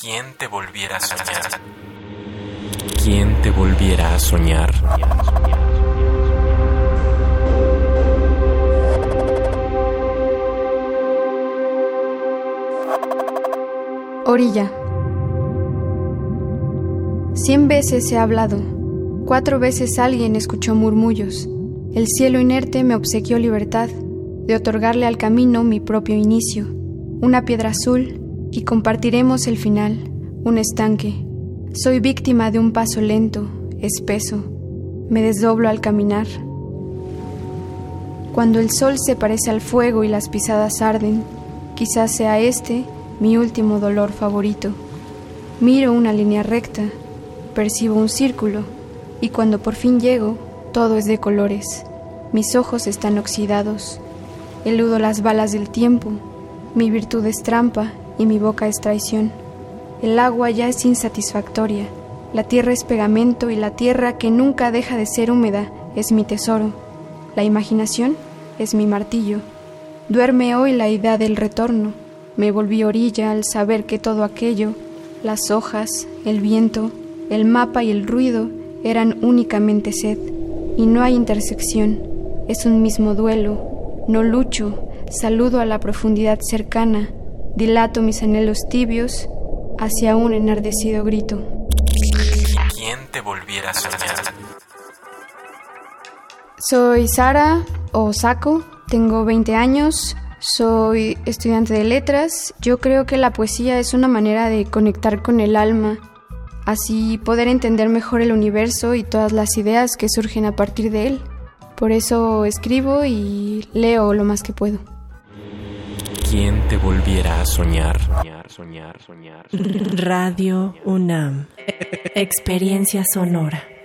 ¿Quién te volviera a soñar? ¿Quién te volviera a soñar? Orilla. Cien veces he hablado. Cuatro veces alguien escuchó murmullos. El cielo inerte me obsequió libertad de otorgarle al camino mi propio inicio, una piedra azul y compartiremos el final, un estanque. Soy víctima de un paso lento, espeso. Me desdoblo al caminar. Cuando el sol se parece al fuego y las pisadas arden, quizás sea este mi último dolor favorito. Miro una línea recta, percibo un círculo, y cuando por fin llego, todo es de colores. Mis ojos están oxidados, eludo las balas del tiempo, mi virtud es trampa y mi boca es traición. El agua ya es insatisfactoria, la tierra es pegamento y la tierra que nunca deja de ser húmeda es mi tesoro. La imaginación es mi martillo. Duerme hoy la idea del retorno. Me volví orilla al saber que todo aquello, las hojas, el viento, el mapa y el ruido eran únicamente sed, y no hay intersección, es un mismo duelo, no lucho, saludo a la profundidad cercana, dilato mis anhelos tibios hacia un enardecido grito. ¿Quién te volviera a soñar? Soy Sara o Saco, tengo 20 años, soy estudiante de letras. Yo creo que la poesía es una manera de conectar con el alma, así poder entender mejor el universo y todas las ideas que surgen a partir de él. Por eso escribo y leo lo más que puedo. ¿Quién te volviera a soñar? Soñar, soñar, soñar. Radio UNAM. Experiencia sonora.